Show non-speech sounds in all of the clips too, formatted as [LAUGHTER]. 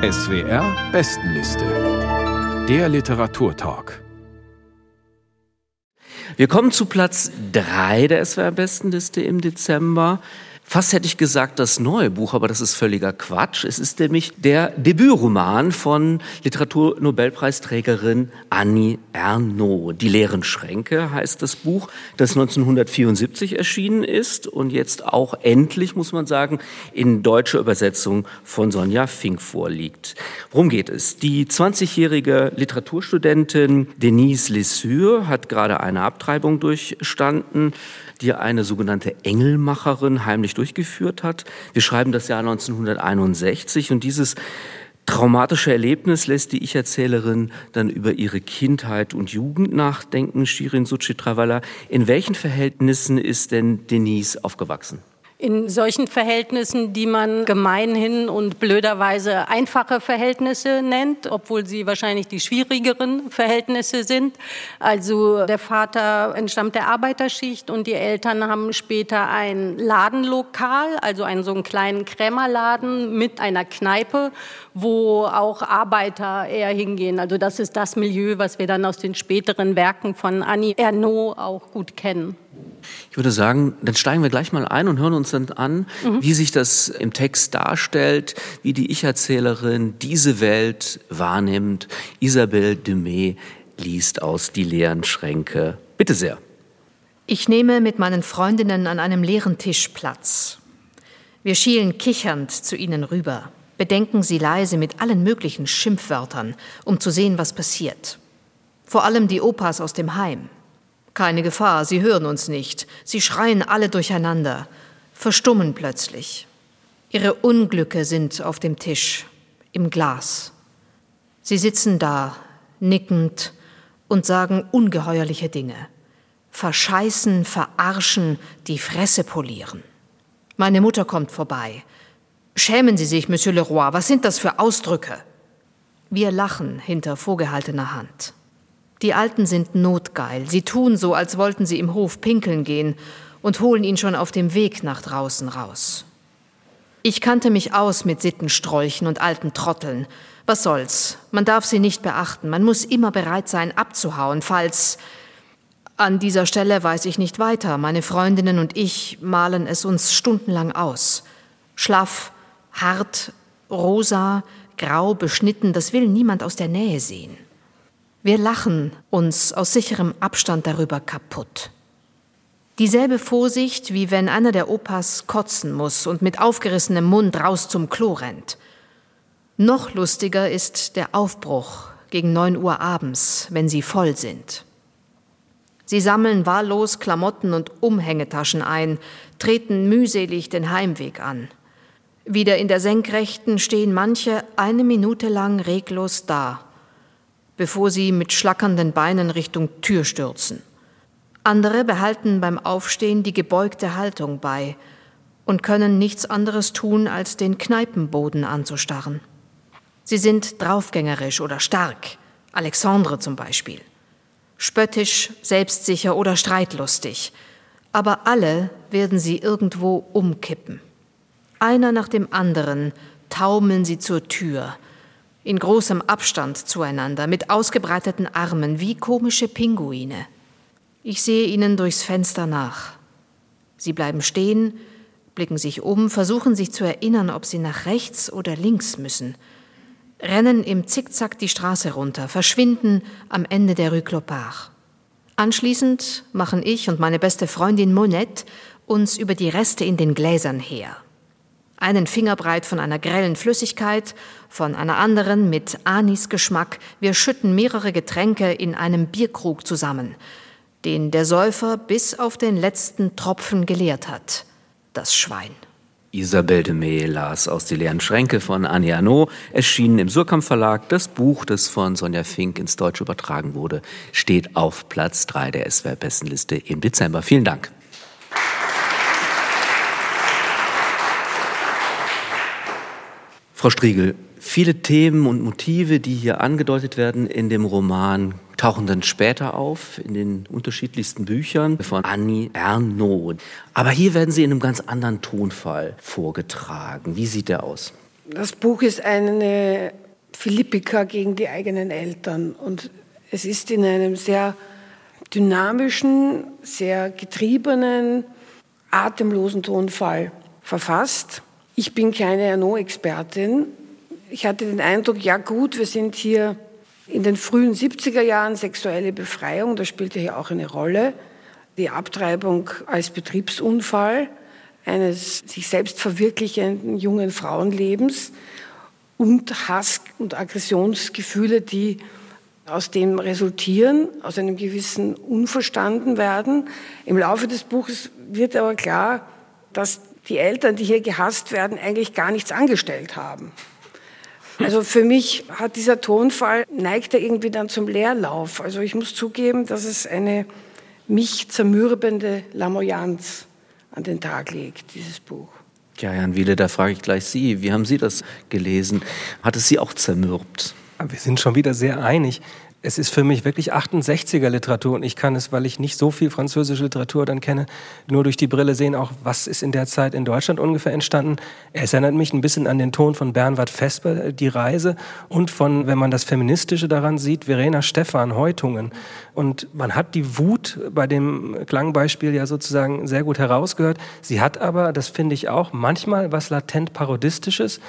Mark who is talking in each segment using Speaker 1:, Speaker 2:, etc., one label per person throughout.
Speaker 1: SWR Bestenliste. Der Literaturtalk.
Speaker 2: Wir kommen zu Platz 3 der SWR Bestenliste im Dezember. Fast hätte ich gesagt das neue Buch, aber das ist völliger Quatsch. Es ist nämlich der Debütroman von Literaturnobelpreisträgerin Annie Ernaux. Die leeren Schränke heißt das Buch, das 1974 erschienen ist und jetzt auch endlich, muss man sagen, in deutscher Übersetzung von Sonja Fink vorliegt. Worum geht es? Die 20-jährige Literaturstudentin Denise Lessure hat gerade eine Abtreibung durchstanden die eine sogenannte Engelmacherin heimlich durchgeführt hat. Wir schreiben das Jahr 1961 und dieses traumatische Erlebnis lässt die Ich-Erzählerin dann über ihre Kindheit und Jugend nachdenken, Shirin Suchitrawala. In welchen Verhältnissen ist denn Denise aufgewachsen?
Speaker 3: In solchen Verhältnissen, die man gemeinhin und blöderweise einfache Verhältnisse nennt, obwohl sie wahrscheinlich die schwierigeren Verhältnisse sind. Also der Vater entstammt der Arbeiterschicht und die Eltern haben später ein Ladenlokal, also einen so einen kleinen Krämerladen mit einer Kneipe, wo auch Arbeiter eher hingehen. Also das ist das Milieu, was wir dann aus den späteren Werken von Annie Ernaux auch gut kennen.
Speaker 2: Ich würde sagen, dann steigen wir gleich mal ein und hören uns dann an, mhm. wie sich das im Text darstellt, wie die Ich-Erzählerin diese Welt wahrnimmt. Isabelle Dumay liest aus Die leeren Schränke. Bitte sehr.
Speaker 4: Ich nehme mit meinen Freundinnen an einem leeren Tisch Platz. Wir schielen kichernd zu ihnen rüber, bedenken sie leise mit allen möglichen Schimpfwörtern, um zu sehen, was passiert. Vor allem die Opas aus dem Heim. Keine Gefahr, sie hören uns nicht. Sie schreien alle durcheinander, verstummen plötzlich. Ihre Unglücke sind auf dem Tisch, im Glas. Sie sitzen da, nickend und sagen ungeheuerliche Dinge. Verscheißen, verarschen, die Fresse polieren. Meine Mutter kommt vorbei. Schämen Sie sich, Monsieur Leroy, was sind das für Ausdrücke? Wir lachen hinter vorgehaltener Hand. Die Alten sind notgeil. Sie tun so, als wollten sie im Hof pinkeln gehen und holen ihn schon auf dem Weg nach draußen raus. Ich kannte mich aus mit Sittenstrolchen und alten Trotteln. Was soll's? Man darf sie nicht beachten. Man muss immer bereit sein, abzuhauen, falls. An dieser Stelle weiß ich nicht weiter. Meine Freundinnen und ich malen es uns stundenlang aus. Schlaff, hart, rosa, grau beschnitten, das will niemand aus der Nähe sehen. Wir lachen uns aus sicherem Abstand darüber kaputt. Dieselbe Vorsicht, wie wenn einer der Opas kotzen muss und mit aufgerissenem Mund raus zum Klo rennt. Noch lustiger ist der Aufbruch gegen neun Uhr abends, wenn sie voll sind. Sie sammeln wahllos Klamotten und Umhängetaschen ein, treten mühselig den Heimweg an. Wieder in der Senkrechten stehen manche eine Minute lang reglos da, bevor sie mit schlackernden Beinen Richtung Tür stürzen. Andere behalten beim Aufstehen die gebeugte Haltung bei und können nichts anderes tun, als den Kneipenboden anzustarren. Sie sind draufgängerisch oder stark, Alexandre zum Beispiel, spöttisch, selbstsicher oder streitlustig, aber alle werden sie irgendwo umkippen. Einer nach dem anderen taumeln sie zur Tür, in großem Abstand zueinander, mit ausgebreiteten Armen wie komische Pinguine. Ich sehe ihnen durchs Fenster nach. Sie bleiben stehen, blicken sich um, versuchen sich zu erinnern, ob sie nach rechts oder links müssen, rennen im Zickzack die Straße runter, verschwinden am Ende der Rue Clopard. Anschließend machen ich und meine beste Freundin Monette uns über die Reste in den Gläsern her einen Fingerbreit von einer grellen Flüssigkeit, von einer anderen mit Anisgeschmack. Wir schütten mehrere Getränke in einem Bierkrug zusammen, den der Säufer bis auf den letzten Tropfen geleert hat. Das Schwein.
Speaker 2: Isabelle de May las aus Die leeren Schränke von Annie Arnaud, erschienen im Surkamp Verlag. Das Buch, das von Sonja Fink ins Deutsche übertragen wurde, steht auf Platz 3 der SWR-Bestenliste im Dezember. Vielen Dank. Frau Striegel, viele Themen und Motive, die hier angedeutet werden in dem Roman, tauchen dann später auf in den unterschiedlichsten Büchern von Annie Ernaux. Aber hier werden sie in einem ganz anderen Tonfall vorgetragen. Wie sieht der aus?
Speaker 5: Das Buch ist eine Philippika gegen die eigenen Eltern und es ist in einem sehr dynamischen, sehr getriebenen, atemlosen Tonfall verfasst. Ich bin keine Erno-Expertin. Ich hatte den Eindruck, ja gut, wir sind hier in den frühen 70er Jahren sexuelle Befreiung, das spielte hier auch eine Rolle. Die Abtreibung als Betriebsunfall eines sich selbst verwirklichenden jungen Frauenlebens und Hass- und Aggressionsgefühle, die aus dem resultieren, aus einem gewissen Unverstandenwerden. Im Laufe des Buches wird aber klar, dass die Eltern, die hier gehasst werden, eigentlich gar nichts angestellt haben. Also für mich hat dieser Tonfall, neigt er irgendwie dann zum Leerlauf. Also ich muss zugeben, dass es eine mich zermürbende Lamoyanz an den Tag legt, dieses Buch.
Speaker 2: Ja, Jan Wiele, da frage ich gleich Sie. Wie haben Sie das gelesen? Hat es Sie auch zermürbt?
Speaker 6: Wir sind schon wieder sehr einig es ist für mich wirklich 68er Literatur und ich kann es, weil ich nicht so viel französische Literatur dann kenne, nur durch die Brille sehen, auch was ist in der Zeit in Deutschland ungefähr entstanden. Es erinnert mich ein bisschen an den Ton von Bernward Vesper, Die Reise und von, wenn man das Feministische daran sieht, Verena Stephan, Häutungen. Und man hat die Wut bei dem Klangbeispiel ja sozusagen sehr gut herausgehört. Sie hat aber, das finde ich auch, manchmal was latent Parodistisches.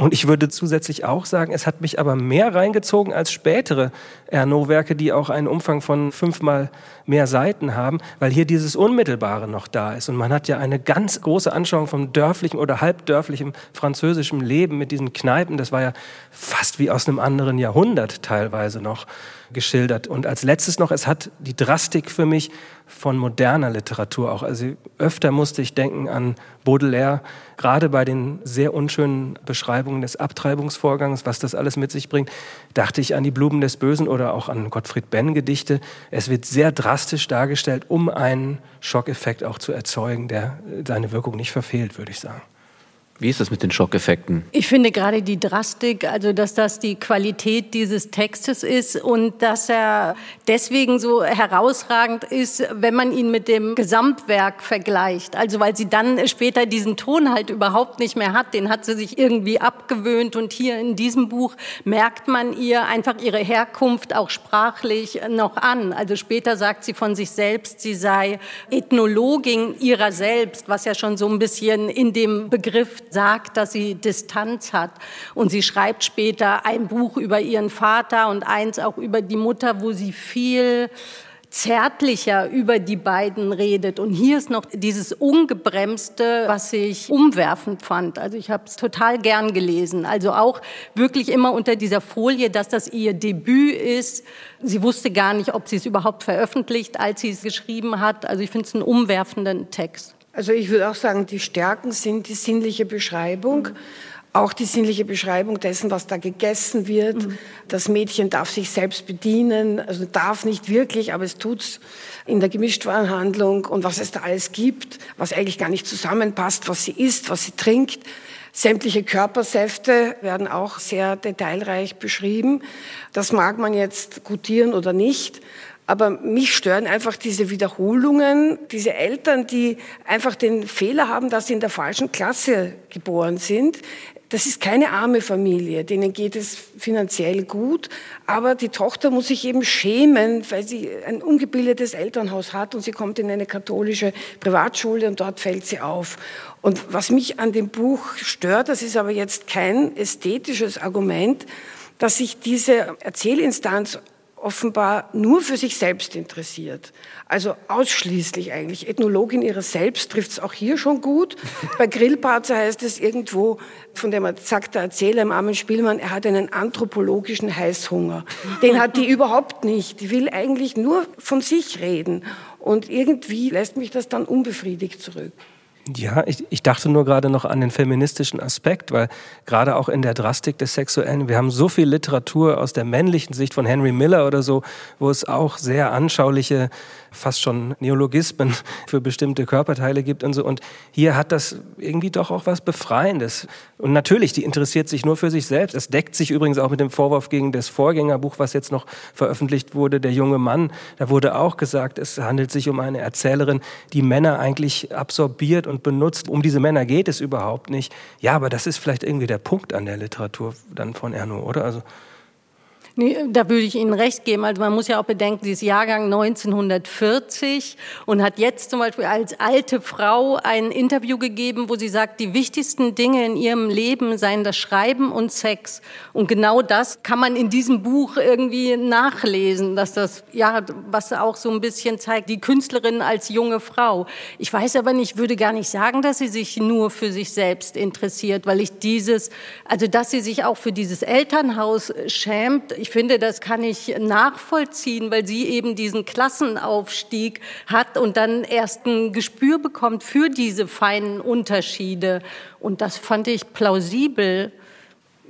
Speaker 6: Und ich würde zusätzlich auch sagen, es hat mich aber mehr reingezogen als spätere Ernaud-Werke, die auch einen Umfang von fünfmal mehr Seiten haben, weil hier dieses Unmittelbare noch da ist. Und man hat ja eine ganz große Anschauung vom dörflichen oder halbdörflichen französischen Leben mit diesen Kneipen. Das war ja fast wie aus einem anderen Jahrhundert teilweise noch geschildert. Und als letztes noch, es hat die Drastik für mich von moderner Literatur auch. Also öfter musste ich denken an Baudelaire, gerade bei den sehr unschönen Beschreibungen des Abtreibungsvorgangs, was das alles mit sich bringt, dachte ich an die Blumen des Bösen oder auch an Gottfried Benn Gedichte. Es wird sehr drastisch dargestellt, um einen Schockeffekt auch zu erzeugen, der seine Wirkung nicht verfehlt, würde ich sagen.
Speaker 2: Wie ist das mit den Schockeffekten?
Speaker 3: Ich finde gerade die Drastik, also dass das die Qualität dieses Textes ist und dass er deswegen so herausragend ist, wenn man ihn mit dem Gesamtwerk vergleicht. Also weil sie dann später diesen Ton halt überhaupt nicht mehr hat, den hat sie sich irgendwie abgewöhnt und hier in diesem Buch merkt man ihr einfach ihre Herkunft auch sprachlich noch an. Also später sagt sie von sich selbst, sie sei Ethnologin ihrer selbst, was ja schon so ein bisschen in dem Begriff sagt, dass sie Distanz hat. Und sie schreibt später ein Buch über ihren Vater und eins auch über die Mutter, wo sie viel zärtlicher über die beiden redet. Und hier ist noch dieses Ungebremste, was ich umwerfend fand. Also ich habe es total gern gelesen. Also auch wirklich immer unter dieser Folie, dass das ihr Debüt ist. Sie wusste gar nicht, ob sie es überhaupt veröffentlicht, als sie es geschrieben hat. Also ich finde es einen umwerfenden Text.
Speaker 5: Also ich würde auch sagen, die Stärken sind die sinnliche Beschreibung. Mhm. Auch die sinnliche Beschreibung dessen, was da gegessen wird. Mhm. Das Mädchen darf sich selbst bedienen, also darf nicht wirklich, aber es tut's in der Gemischtwarenhandlung und was es da alles gibt, was eigentlich gar nicht zusammenpasst, was sie isst, was sie trinkt. Sämtliche Körpersäfte werden auch sehr detailreich beschrieben. Das mag man jetzt gutieren oder nicht. Aber mich stören einfach diese Wiederholungen, diese Eltern, die einfach den Fehler haben, dass sie in der falschen Klasse geboren sind. Das ist keine arme Familie, denen geht es finanziell gut, aber die Tochter muss sich eben schämen, weil sie ein ungebildetes Elternhaus hat und sie kommt in eine katholische Privatschule und dort fällt sie auf. Und was mich an dem Buch stört, das ist aber jetzt kein ästhetisches Argument, dass sich diese Erzählinstanz offenbar nur für sich selbst interessiert. Also ausschließlich eigentlich. Ethnologin ihrer selbst trifft es auch hier schon gut. [LAUGHS] Bei Grillparzer heißt es irgendwo, von dem sagt der Erzähler im armen Spielmann, er hat einen anthropologischen Heißhunger. Den hat die [LAUGHS] überhaupt nicht. Die will eigentlich nur von sich reden. Und irgendwie lässt mich das dann unbefriedigt zurück.
Speaker 6: Ja, ich, ich dachte nur gerade noch an den feministischen Aspekt, weil gerade auch in der Drastik des Sexuellen, wir haben so viel Literatur aus der männlichen Sicht von Henry Miller oder so, wo es auch sehr anschauliche fast schon Neologismen [LAUGHS] für bestimmte Körperteile gibt und so. Und hier hat das irgendwie doch auch was Befreiendes. Und natürlich, die interessiert sich nur für sich selbst. Das deckt sich übrigens auch mit dem Vorwurf gegen das Vorgängerbuch, was jetzt noch veröffentlicht wurde, Der junge Mann. Da wurde auch gesagt, es handelt sich um eine Erzählerin, die Männer eigentlich absorbiert und benutzt. Um diese Männer geht es überhaupt nicht. Ja, aber das ist vielleicht irgendwie der Punkt an der Literatur dann von Erno, oder? Also
Speaker 3: Nee, da würde ich Ihnen recht geben. Also man muss ja auch bedenken, sie ist Jahrgang 1940 und hat jetzt zum Beispiel als alte Frau ein Interview gegeben, wo sie sagt, die wichtigsten Dinge in ihrem Leben seien das Schreiben und Sex. Und genau das kann man in diesem Buch irgendwie nachlesen, dass das, ja, was auch so ein bisschen zeigt, die Künstlerin als junge Frau. Ich weiß aber nicht, würde gar nicht sagen, dass sie sich nur für sich selbst interessiert, weil ich dieses, also dass sie sich auch für dieses Elternhaus schämt. Ich finde, das kann ich nachvollziehen, weil sie eben diesen Klassenaufstieg hat und dann erst ein Gespür bekommt für diese feinen Unterschiede. Und das fand ich plausibel.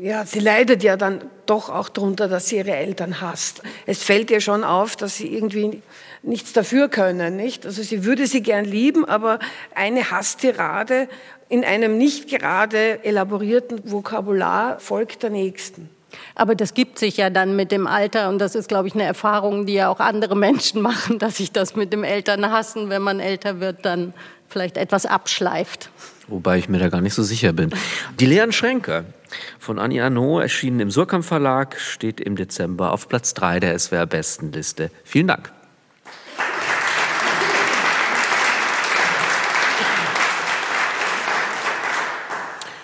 Speaker 5: Ja, sie leidet ja dann doch auch darunter, dass sie ihre Eltern hasst. Es fällt ihr schon auf, dass sie irgendwie nichts dafür können, nicht? Also sie würde sie gern lieben, aber eine Hasstirade in einem nicht gerade elaborierten Vokabular folgt der nächsten.
Speaker 3: Aber das gibt sich ja dann mit dem Alter und das ist, glaube ich, eine Erfahrung, die ja auch andere Menschen [LAUGHS] machen, dass sich das mit dem Elternhassen, wenn man älter wird, dann vielleicht etwas abschleift.
Speaker 2: Wobei ich mir da gar nicht so sicher bin. Die leeren Schränke von Annie Arnaud erschienen im Surkamp Verlag, steht im Dezember auf Platz 3 der SWR Bestenliste. Vielen Dank.